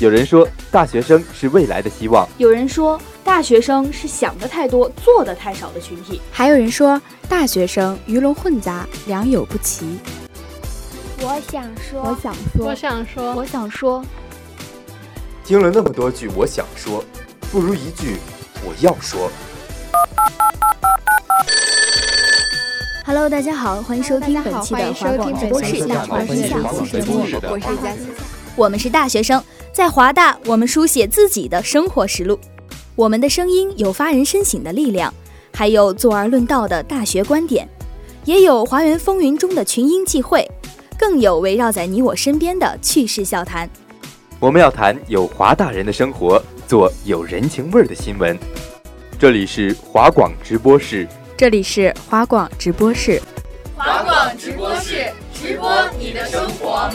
有人说，大学生是未来的希望；有人说，大学生是想的太多、做的太少的群体；还有人说，大学生鱼龙混杂、良莠不齐。我想说，我想说，我想说，我想说。听了那么多句我想说，不如一句我要说。Hello，大家好，欢迎收听本期的华广直播室。我是佳期，我们是大学生。在华大，我们书写自己的生活实录，我们的声音有发人深省的力量，还有坐而论道的大学观点，也有华园风云中的群英际会，更有围绕在你我身边的趣事笑谈。我们要谈有华大人的生活，做有人情味儿的新闻。这里是华广直播室，这里是华广直播室，华广直播室直播你的生活。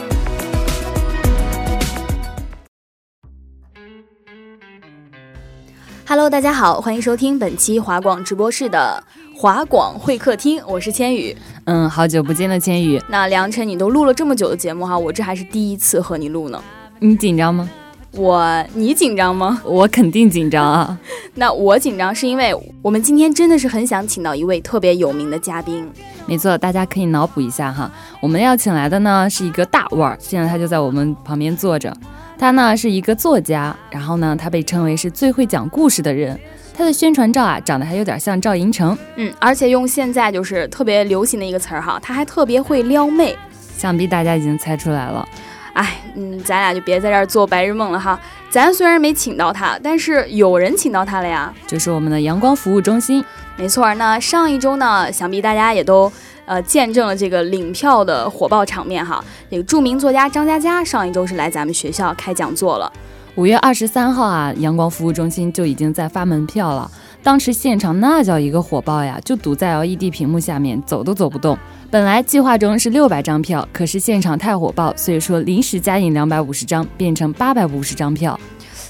Hello，大家好，欢迎收听本期华广直播室的华广会客厅，我是千羽。嗯，好久不见的千羽。那梁晨，你都录了这么久的节目哈，我这还是第一次和你录呢。你紧张吗？我，你紧张吗？我肯定紧张啊。那我紧张是因为我们今天真的是很想请到一位特别有名的嘉宾。没错，大家可以脑补一下哈，我们要请来的呢是一个大腕儿，现在他就在我们旁边坐着。他呢是一个作家，然后呢，他被称为是最会讲故事的人。他的宣传照啊，长得还有点像赵寅成，嗯，而且用现在就是特别流行的一个词儿哈，他还特别会撩妹。想必大家已经猜出来了。哎，嗯，咱俩就别在这儿做白日梦了哈。咱虽然没请到他，但是有人请到他了呀，就是我们的阳光服务中心。没错，那上一周呢，想必大家也都。呃，见证了这个领票的火爆场面哈。那个著名作家张嘉佳上一周是来咱们学校开讲座了。五月二十三号啊，阳光服务中心就已经在发门票了。当时现场那叫一个火爆呀，就堵在 LED 屏幕下面，走都走不动。本来计划中是六百张票，可是现场太火爆，所以说临时加印两百五十张，变成八百五十张票。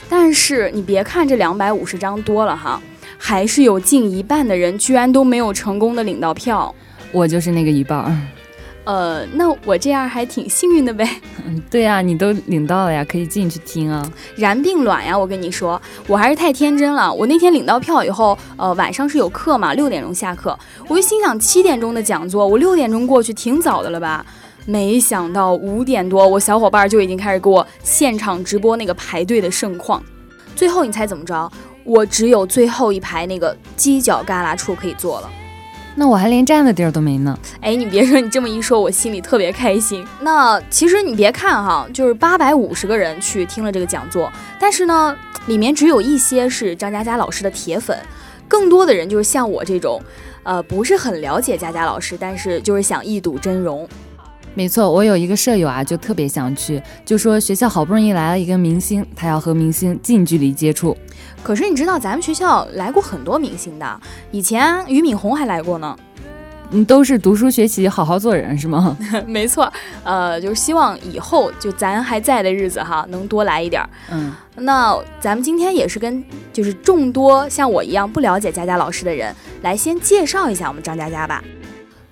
但是你别看这两百五十张多了哈，还是有近一半的人居然都没有成功的领到票。我就是那个一半儿，呃，那我这样还挺幸运的呗。嗯，对呀，你都领到了呀，可以进去听啊。然并卵呀，我跟你说，我还是太天真了。我那天领到票以后，呃，晚上是有课嘛，六点钟下课，我就心想七点钟的讲座，我六点钟过去挺早的了吧？没想到五点多，我小伙伴就已经开始给我现场直播那个排队的盛况。最后你猜怎么着？我只有最后一排那个犄角旮旯处可以坐了。那我还连站的地儿都没呢。哎，你别说，你这么一说，我心里特别开心。那其实你别看哈，就是八百五十个人去听了这个讲座，但是呢，里面只有一些是张嘉佳老师的铁粉，更多的人就是像我这种，呃，不是很了解佳佳老师，但是就是想一睹真容。没错，我有一个舍友啊，就特别想去，就说学校好不容易来了一个明星，他要和明星近距离接触。可是你知道咱们学校来过很多明星的，以前俞敏洪还来过呢。嗯，都是读书学习，好好做人是吗？没错，呃，就是希望以后就咱还在的日子哈，能多来一点。嗯，那咱们今天也是跟就是众多像我一样不了解佳佳老师的人来先介绍一下我们张佳佳吧。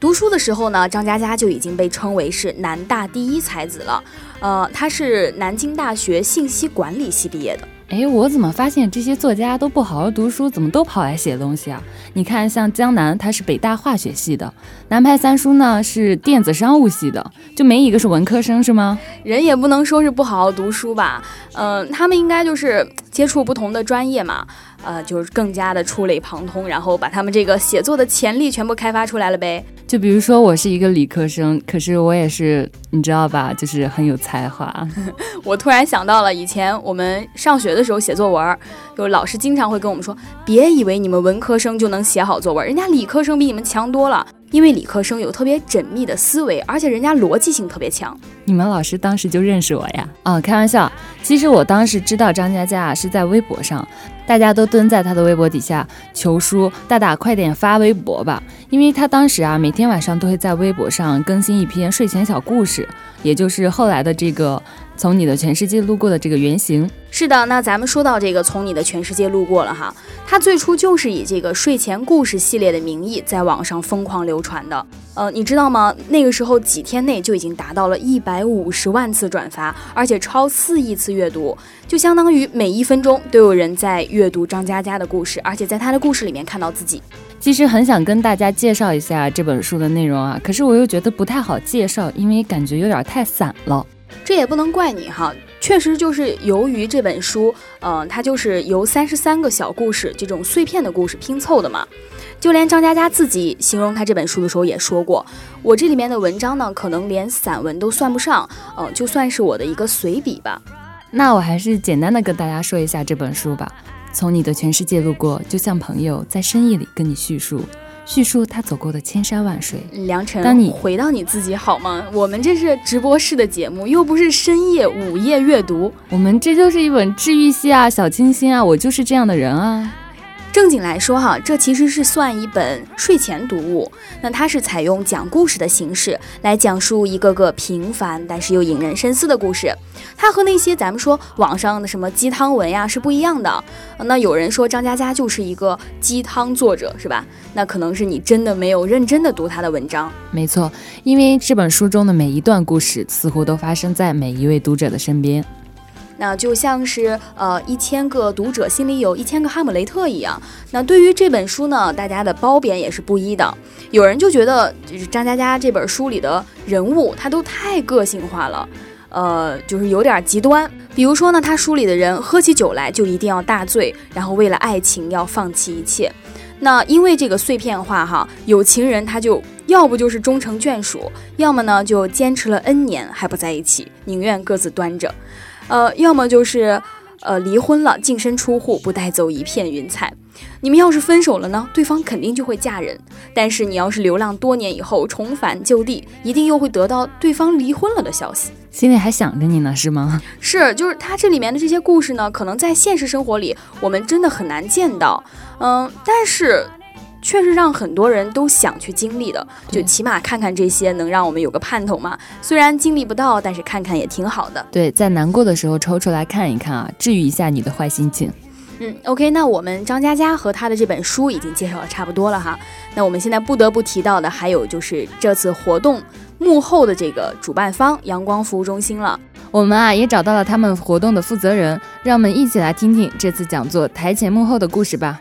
读书的时候呢，张佳佳就已经被称为是南大第一才子了。呃，他是南京大学信息管理系毕业的。哎，我怎么发现这些作家都不好好读书，怎么都跑来写东西啊？你看，像江南，他是北大化学系的；南派三叔呢是电子商务系的，就没一个是文科生，是吗？人也不能说是不好好读书吧？嗯，他们应该就是接触不同的专业嘛。呃，就是更加的触类旁通，然后把他们这个写作的潜力全部开发出来了呗。就比如说，我是一个理科生，可是我也是，你知道吧？就是很有才华。我突然想到了以前我们上学的时候写作文，就老师经常会跟我们说，别以为你们文科生就能写好作文，人家理科生比你们强多了。因为理科生有特别缜密的思维，而且人家逻辑性特别强。你们老师当时就认识我呀？啊，开玩笑。其实我当时知道张佳佳是在微博上，大家都蹲在他的微博底下求书，大大快点发微博吧。因为他当时啊，每天晚上都会在微博上更新一篇睡前小故事，也就是后来的这个从你的全世界路过的这个原型。是的，那咱们说到这个从你的全世界路过了哈，它最初就是以这个睡前故事系列的名义在网上疯狂流传的。呃，你知道吗？那个时候几天内就已经达到了一百五十万次转发，而且超四亿次阅读，就相当于每一分钟都有人在阅读张嘉佳的故事，而且在他的故事里面看到自己。其实很想跟大家介绍一下这本书的内容啊，可是我又觉得不太好介绍，因为感觉有点太散了。这也不能怪你哈，确实就是由于这本书，嗯，它就是由三十三个小故事这种碎片的故事拼凑的嘛。就连张嘉佳自己形容他这本书的时候也说过，我这里面的文章呢，可能连散文都算不上，嗯，就算是我的一个随笔吧。那我还是简单的跟大家说一下这本书吧。从你的全世界路过，就像朋友在深夜里跟你叙述，叙述他走过的千山万水。良辰，当你回到你自己好吗？我们这是直播室的节目，又不是深夜午夜阅读，我们这就是一本治愈系啊，小清新啊，我就是这样的人啊。正经来说哈，这其实是算一本睡前读物。那它是采用讲故事的形式来讲述一个个平凡但是又引人深思的故事。它和那些咱们说网上的什么鸡汤文呀是不一样的。那有人说张嘉佳就是一个鸡汤作者是吧？那可能是你真的没有认真的读他的文章。没错，因为这本书中的每一段故事似乎都发生在每一位读者的身边。那就像是呃一千个读者心里有一千个哈姆雷特一样。那对于这本书呢，大家的褒贬也是不一的。有人就觉得就是张嘉佳这本书里的人物他都太个性化了，呃，就是有点极端。比如说呢，他书里的人喝起酒来就一定要大醉，然后为了爱情要放弃一切。那因为这个碎片化哈，有情人他就要不就是终成眷属，要么呢就坚持了 N 年还不在一起，宁愿各自端着。呃，要么就是，呃，离婚了，净身出户，不带走一片云彩。你们要是分手了呢，对方肯定就会嫁人。但是你要是流浪多年以后重返旧地，一定又会得到对方离婚了的消息，心里还想着你呢，是吗？是，就是他这里面的这些故事呢，可能在现实生活里我们真的很难见到。嗯，但是。却是让很多人都想去经历的，就起码看看这些，能让我们有个盼头嘛。虽然经历不到，但是看看也挺好的。对，在难过的时候抽出来看一看啊，治愈一下你的坏心情。嗯，OK，那我们张嘉佳和他的这本书已经介绍的差不多了哈。那我们现在不得不提到的还有就是这次活动幕后的这个主办方阳光服务中心了。我们啊也找到了他们活动的负责人，让我们一起来听听这次讲座台前幕后的故事吧。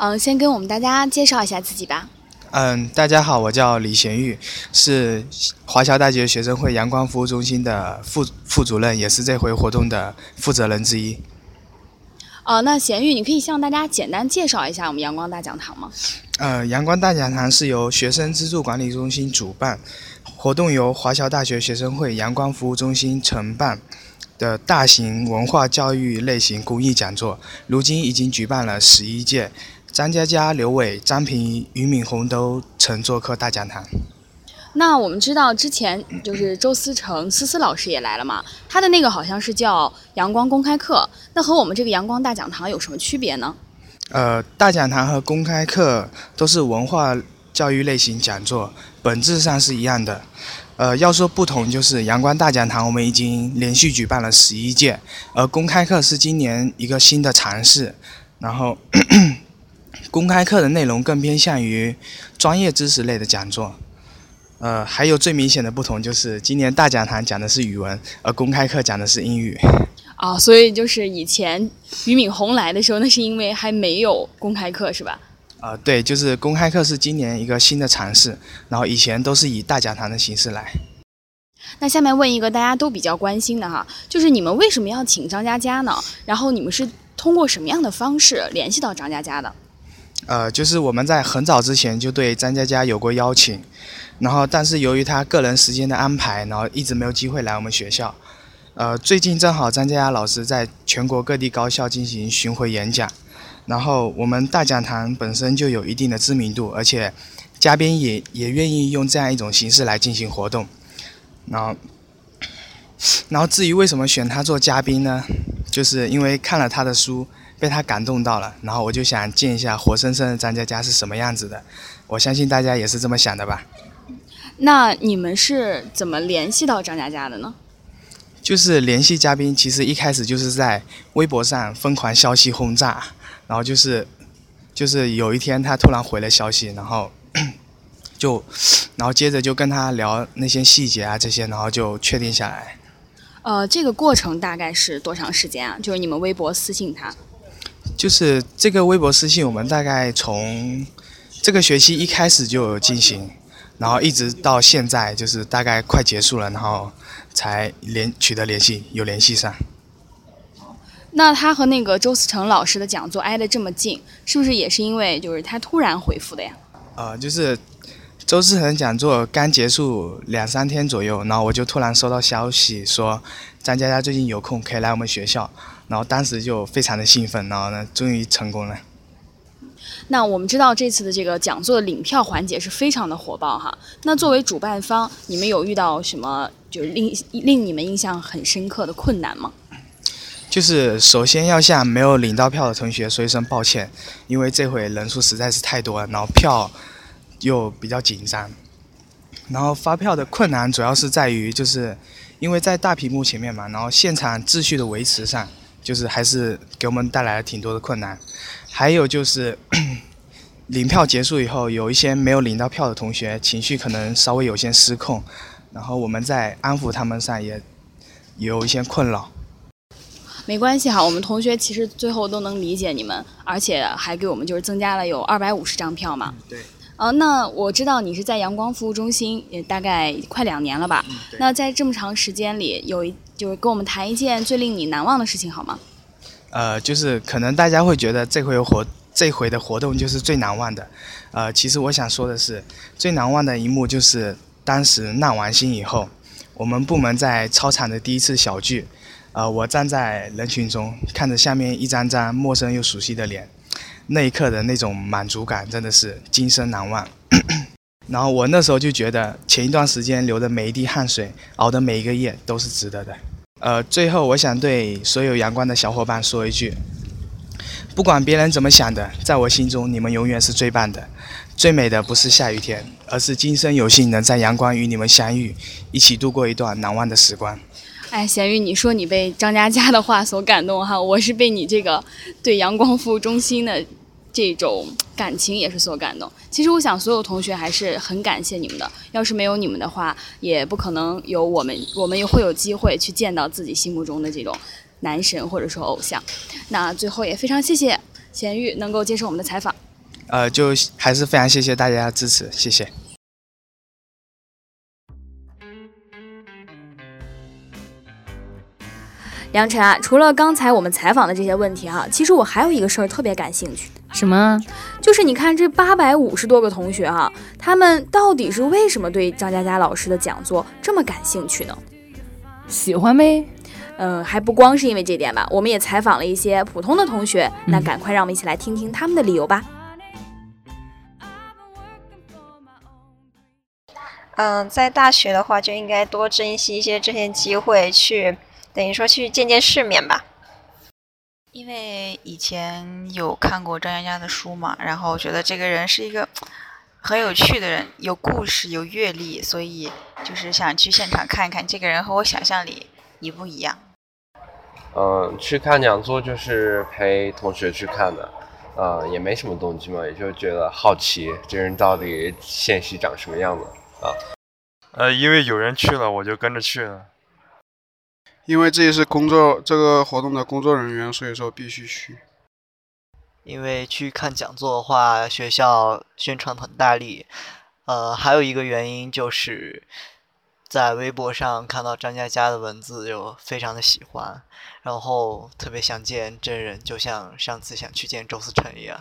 嗯，先跟我们大家介绍一下自己吧。嗯，大家好，我叫李贤玉，是华侨大学学生会阳光服务中心的副副主任，也是这回活动的负责人之一。哦，那贤玉，你可以向大家简单介绍一下我们阳光大讲堂吗？呃，阳光大讲堂是由学生资助管理中心主办，活动由华侨大学学生会阳光服务中心承办的大型文化教育类型公益讲座，如今已经举办了十一届。张嘉佳、刘伟、张平、俞敏洪都曾做客大讲堂。那我们知道之前就是周思成思思老师也来了嘛，他的那个好像是叫阳光公开课，那和我们这个阳光大讲堂有什么区别呢？呃，大讲堂和公开课都是文化教育类型讲座，本质上是一样的。呃，要说不同，就是阳光大讲堂我们已经连续举办了十一届，而公开课是今年一个新的尝试，然后。公开课的内容更偏向于专业知识类的讲座，呃，还有最明显的不同就是今年大讲堂讲的是语文，而公开课讲的是英语。啊，所以就是以前俞敏洪来的时候，那是因为还没有公开课，是吧？啊，对，就是公开课是今年一个新的尝试，然后以前都是以大讲堂的形式来。那下面问一个大家都比较关心的哈，就是你们为什么要请张嘉佳呢？然后你们是通过什么样的方式联系到张嘉佳的？呃，就是我们在很早之前就对张嘉佳有过邀请，然后但是由于他个人时间的安排，然后一直没有机会来我们学校。呃，最近正好张嘉佳老师在全国各地高校进行巡回演讲，然后我们大讲堂本身就有一定的知名度，而且嘉宾也也愿意用这样一种形式来进行活动。然后，然后至于为什么选他做嘉宾呢？就是因为看了他的书。被他感动到了，然后我就想见一下活生生的张嘉佳是什么样子的。我相信大家也是这么想的吧？那你们是怎么联系到张嘉佳的呢？就是联系嘉宾，其实一开始就是在微博上疯狂消息轰炸，然后就是，就是有一天他突然回了消息，然后 就，然后接着就跟他聊那些细节啊这些，然后就确定下来。呃，这个过程大概是多长时间啊？就是你们微博私信他？就是这个微博私信，我们大概从这个学期一开始就有进行，然后一直到现在，就是大概快结束了，然后。才联取得联系，有联系上。那他和那个周思成老师的讲座挨得这么近，是不是也是因为就是他突然回复的呀？呃，就是周思成讲座刚结束两三天左右，然后我就突然收到消息说张佳佳最近有空可以来我们学校，然后当时就非常的兴奋，然后呢终于成功了。那我们知道这次的这个讲座的领票环节是非常的火爆哈。那作为主办方，你们有遇到什么就是令令你们印象很深刻的困难吗？就是首先要向没有领到票的同学说一声抱歉，因为这回人数实在是太多了，然后票又比较紧张。然后发票的困难主要是在于，就是因为在大屏幕前面嘛，然后现场秩序的维持上，就是还是给我们带来了挺多的困难。还有就是 领票结束以后，有一些没有领到票的同学情绪可能稍微有些失控，然后我们在安抚他们上也有一些困扰。没关系哈，我们同学其实最后都能理解你们，而且还给我们就是增加了有二百五十张票嘛。对。呃，那我知道你是在阳光服务中心也大概快两年了吧？嗯。那在这么长时间里，有一就是跟我们谈一件最令你难忘的事情好吗？呃，就是可能大家会觉得这回活这回的活动就是最难忘的，呃，其实我想说的是，最难忘的一幕就是当时纳完新以后，我们部门在操场的第一次小聚，呃，我站在人群中，看着下面一张张陌生又熟悉的脸，那一刻的那种满足感真的是今生难忘。然后我那时候就觉得，前一段时间流的每一滴汗水，熬的每一个夜都是值得的。呃，最后我想对所有阳光的小伙伴说一句：不管别人怎么想的，在我心中你们永远是最棒的。最美的不是下雨天，而是今生有幸能在阳光与你们相遇，一起度过一段难忘的时光。哎，咸鱼，你说你被张嘉佳的话所感动哈，我是被你这个对阳光服务中心的。这种感情也是所感动。其实我想，所有同学还是很感谢你们的。要是没有你们的话，也不可能有我们，我们也会有机会去见到自己心目中的这种男神或者说偶像。那最后也非常谢谢贤玉能够接受我们的采访。呃，就还是非常谢谢大家的支持，谢谢。杨晨啊，除了刚才我们采访的这些问题哈，其实我还有一个事儿特别感兴趣。什么？就是你看这八百五十多个同学啊，他们到底是为什么对张嘉佳老师的讲座这么感兴趣呢？喜欢呗。嗯，还不光是因为这点吧，我们也采访了一些普通的同学，那赶快让我们一起来听听他们的理由吧。嗯，在大学的话就应该多珍惜一些这些机会，去等于说去见见世面吧。因为以前有看过张嘉佳的书嘛，然后觉得这个人是一个很有趣的人，有故事、有阅历，所以就是想去现场看一看这个人和我想象里一不一样。嗯，去看讲座就是陪同学去看的，呃，也没什么动机嘛，也就觉得好奇这人到底现实长什么样子啊。呃，因为有人去了，我就跟着去了。因为这也是工作这个活动的工作人员，所以说必须去。因为去看讲座的话，学校宣传很大力。呃，还有一个原因就是在微博上看到张嘉佳的文字就非常的喜欢，然后特别想见真人，就像上次想去见周思成一样。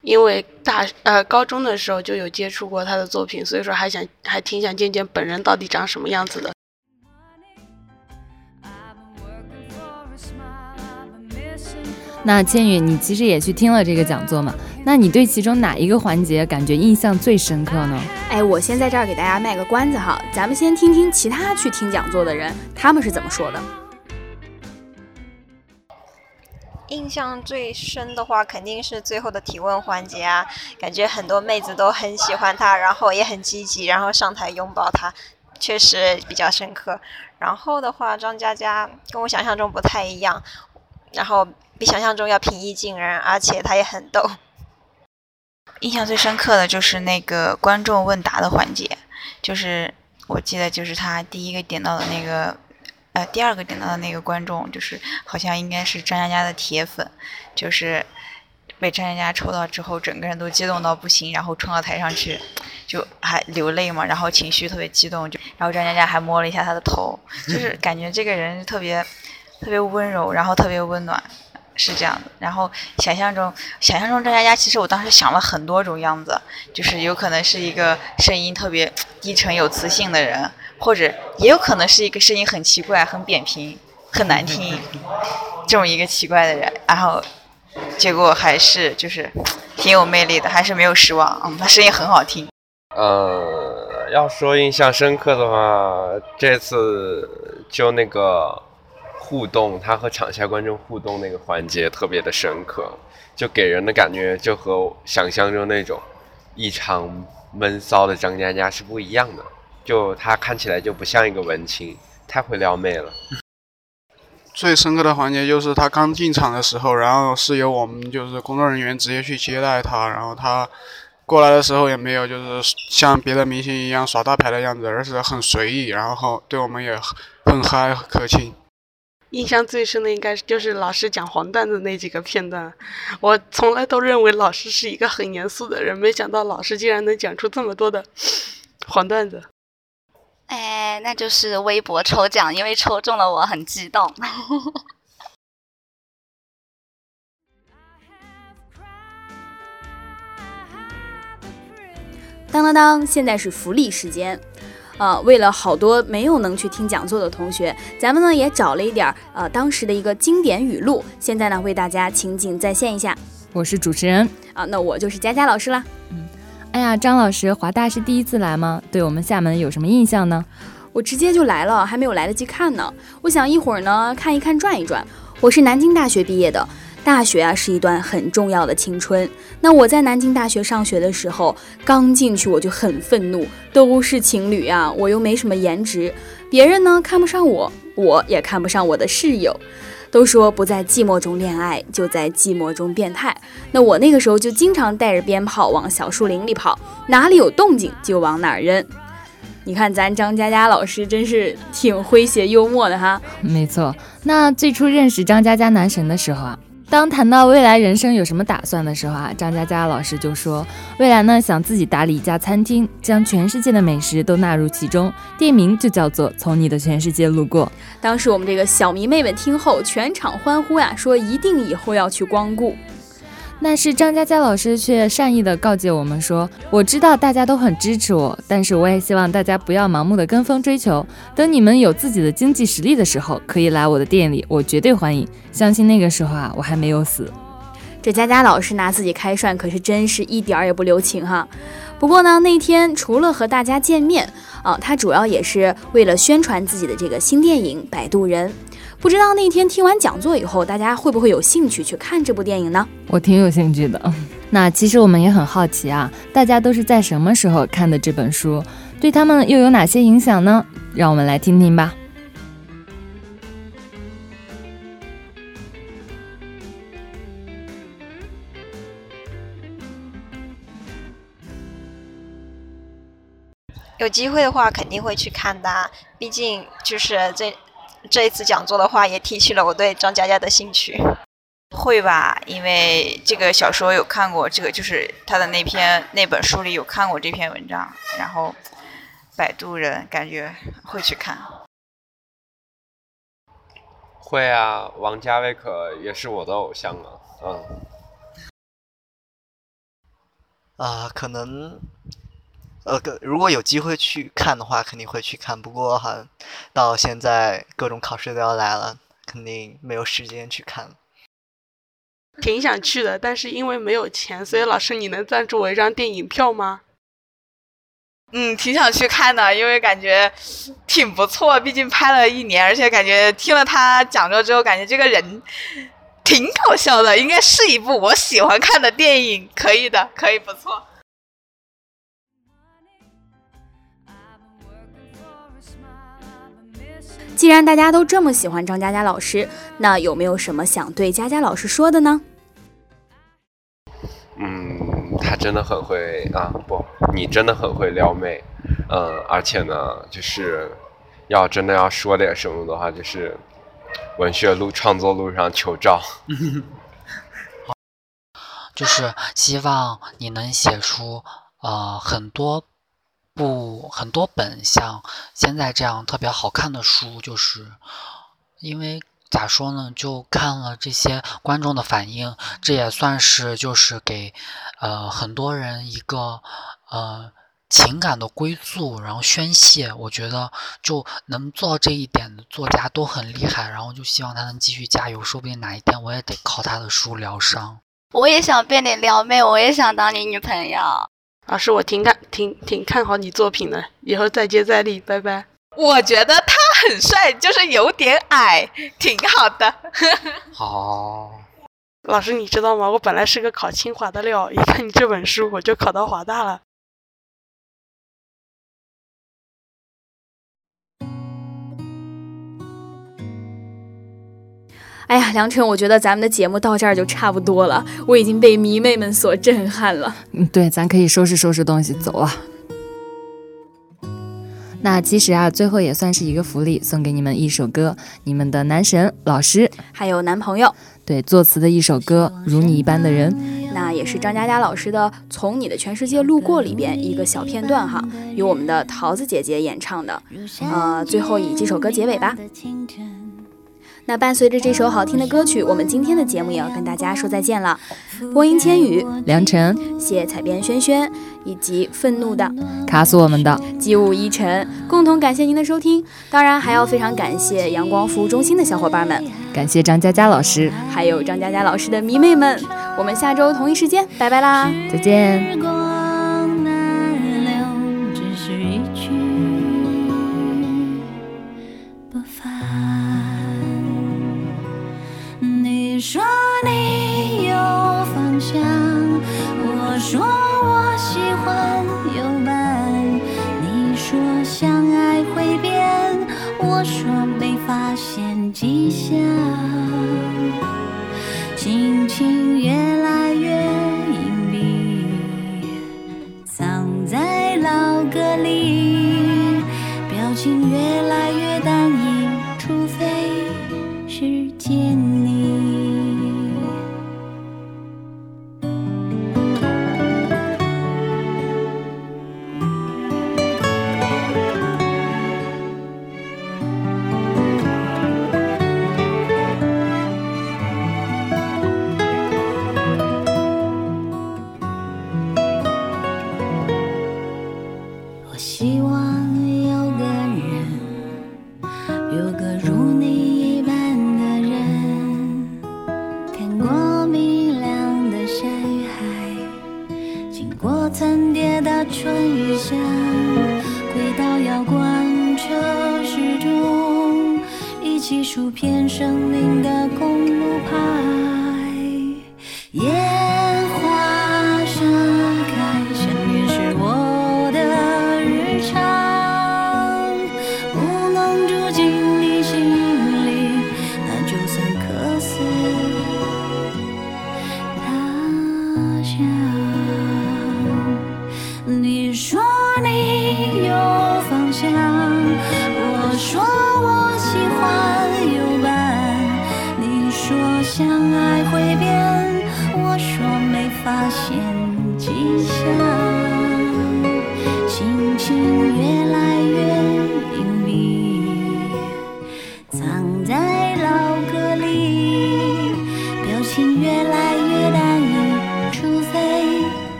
因为大呃高中的时候就有接触过他的作品，所以说还想还挺想见见本人到底长什么样子的。那千羽，你其实也去听了这个讲座嘛？那你对其中哪一个环节感觉印象最深刻呢？哎，我先在这儿给大家卖个关子哈，咱们先听听其他去听讲座的人他们是怎么说的。印象最深的话，肯定是最后的提问环节啊，感觉很多妹子都很喜欢他，然后也很积极，然后上台拥抱他，确实比较深刻。然后的话，张嘉佳跟我想象中不太一样，然后比想象中要平易近人，而且他也很逗。印象最深刻的就是那个观众问答的环节，就是我记得就是他第一个点到的那个。呃，第二个点到的那个观众，就是好像应该是张嘉佳的铁粉，就是被张嘉佳抽到之后，整个人都激动到不行，然后冲到台上去，就还流泪嘛，然后情绪特别激动，就然后张嘉佳还摸了一下他的头，就是感觉这个人特别特别温柔，然后特别温暖，是这样的。然后想象中想象中张嘉佳，其实我当时想了很多种样子，就是有可能是一个声音特别低沉有磁性的人。或者也有可能是一个声音很奇怪、很扁平、很难听，这么一个奇怪的人，然后结果还是就是挺有魅力的，还是没有失望。嗯，他声音很好听。呃，要说印象深刻的话，这次就那个互动，他和场下观众互动那个环节特别的深刻，就给人的感觉就和想象中那种异常闷骚的张嘉佳是不一样的。就他看起来就不像一个文青，太会撩妹了。最深刻的环节就是他刚进场的时候，然后是由我们就是工作人员直接去接待他，然后他过来的时候也没有就是像别的明星一样耍大牌的样子，而是很随意，然后对我们也很嗨可亲。印象最深的应该就是老师讲黄段子那几个片段，我从来都认为老师是一个很严肃的人，没想到老师竟然能讲出这么多的黄段子。哎，那就是微博抽奖，因为抽中了，我很激动。当当当！现在是福利时间，呃，为了好多没有能去听讲座的同学，咱们呢也找了一点呃当时的一个经典语录，现在呢为大家情景再现一下。我是主持人啊，那我就是佳佳老师啦。嗯。哎呀，张老师，华大是第一次来吗？对我们厦门有什么印象呢？我直接就来了，还没有来得及看呢。我想一会儿呢看一看，转一转。我是南京大学毕业的，大学啊是一段很重要的青春。那我在南京大学上学的时候，刚进去我就很愤怒，都是情侣啊，我又没什么颜值，别人呢看不上我，我也看不上我的室友。都说不在寂寞中恋爱，就在寂寞中变态。那我那个时候就经常带着鞭炮往小树林里跑，哪里有动静就往哪儿扔。你看咱张佳佳老师真是挺诙谐幽默的哈。没错，那最初认识张佳佳男神的时候啊。当谈到未来人生有什么打算的时候啊，张嘉佳老师就说，未来呢想自己打理一家餐厅，将全世界的美食都纳入其中，店名就叫做从你的全世界路过。当时我们这个小迷妹们听后全场欢呼呀，说一定以后要去光顾。但是张嘉佳老师却善意的告诫我们说：“我知道大家都很支持我，但是我也希望大家不要盲目的跟风追求。等你们有自己的经济实力的时候，可以来我的店里，我绝对欢迎。相信那个时候啊，我还没有死。”这佳佳老师拿自己开涮，可是真是一点儿也不留情哈。不过呢，那天除了和大家见面啊，他主要也是为了宣传自己的这个新电影《摆渡人》。不知道那天听完讲座以后，大家会不会有兴趣去看这部电影呢？我挺有兴趣的。那其实我们也很好奇啊，大家都是在什么时候看的这本书？对他们又有哪些影响呢？让我们来听听吧。有机会的话肯定会去看的，毕竟就是这。这一次讲座的话，也提起了我对张嘉佳的兴趣。会吧，因为这个小说有看过，这个就是他的那篇那本书里有看过这篇文章，然后《摆渡人》感觉会去看。会啊，王家卫可也是我的偶像啊，嗯。啊，可能。呃，如果有机会去看的话，肯定会去看。不过，好像到现在各种考试都要来了，肯定没有时间去看。挺想去的，但是因为没有钱，所以老师，你能赞助我一张电影票吗？嗯，挺想去看的，因为感觉挺不错，毕竟拍了一年，而且感觉听了他讲座之后，感觉这个人挺搞笑的，应该是一部我喜欢看的电影，可以的，可以不错。既然大家都这么喜欢张嘉佳老师，那有没有什么想对佳佳老师说的呢？嗯，他真的很会啊，不，你真的很会撩妹，嗯，而且呢，就是要真的要说点什么的话，就是文学路、创作路上求照。就是希望你能写出呃很多。不，很多本像现在这样特别好看的书，就是因为咋说呢？就看了这些观众的反应，这也算是就是给呃很多人一个呃情感的归宿，然后宣泄。我觉得就能做到这一点的作家都很厉害，然后就希望他能继续加油，说不定哪一天我也得靠他的书疗伤。我也想被你撩妹，我也想当你女朋友。老师，我挺看挺挺看好你作品的，以后再接再厉，拜拜。我觉得他很帅，就是有点矮，挺好的。好，老师你知道吗？我本来是个考清华的料，一看你这本书，我就考到华大了。哎呀，梁晨，我觉得咱们的节目到这儿就差不多了，我已经被迷妹们所震撼了。嗯，对，咱可以收拾收拾东西走了。那其实啊，最后也算是一个福利，送给你们一首歌，你们的男神老师还有男朋友，对，作词的一首歌《如你一般的人》，那也是张嘉佳老师的《从你的全世界路过》里边一个小片段哈，由我们的桃子姐姐演唱的。呃，最后以这首歌结尾吧。那伴随着这首好听的歌曲，我们今天的节目也要跟大家说再见了。播音千羽、梁晨，谢彩编轩轩，以及愤怒的卡死我们的机务一晨，共同感谢您的收听。当然还要非常感谢阳光服务中心的小伙伴们，感谢张佳佳老师，还有张佳佳老师的迷妹们。我们下周同一时间，拜拜啦，再见。说你有方向，我说我喜欢有伴。你说相爱会变，我说没发现迹象。心情也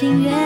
心愿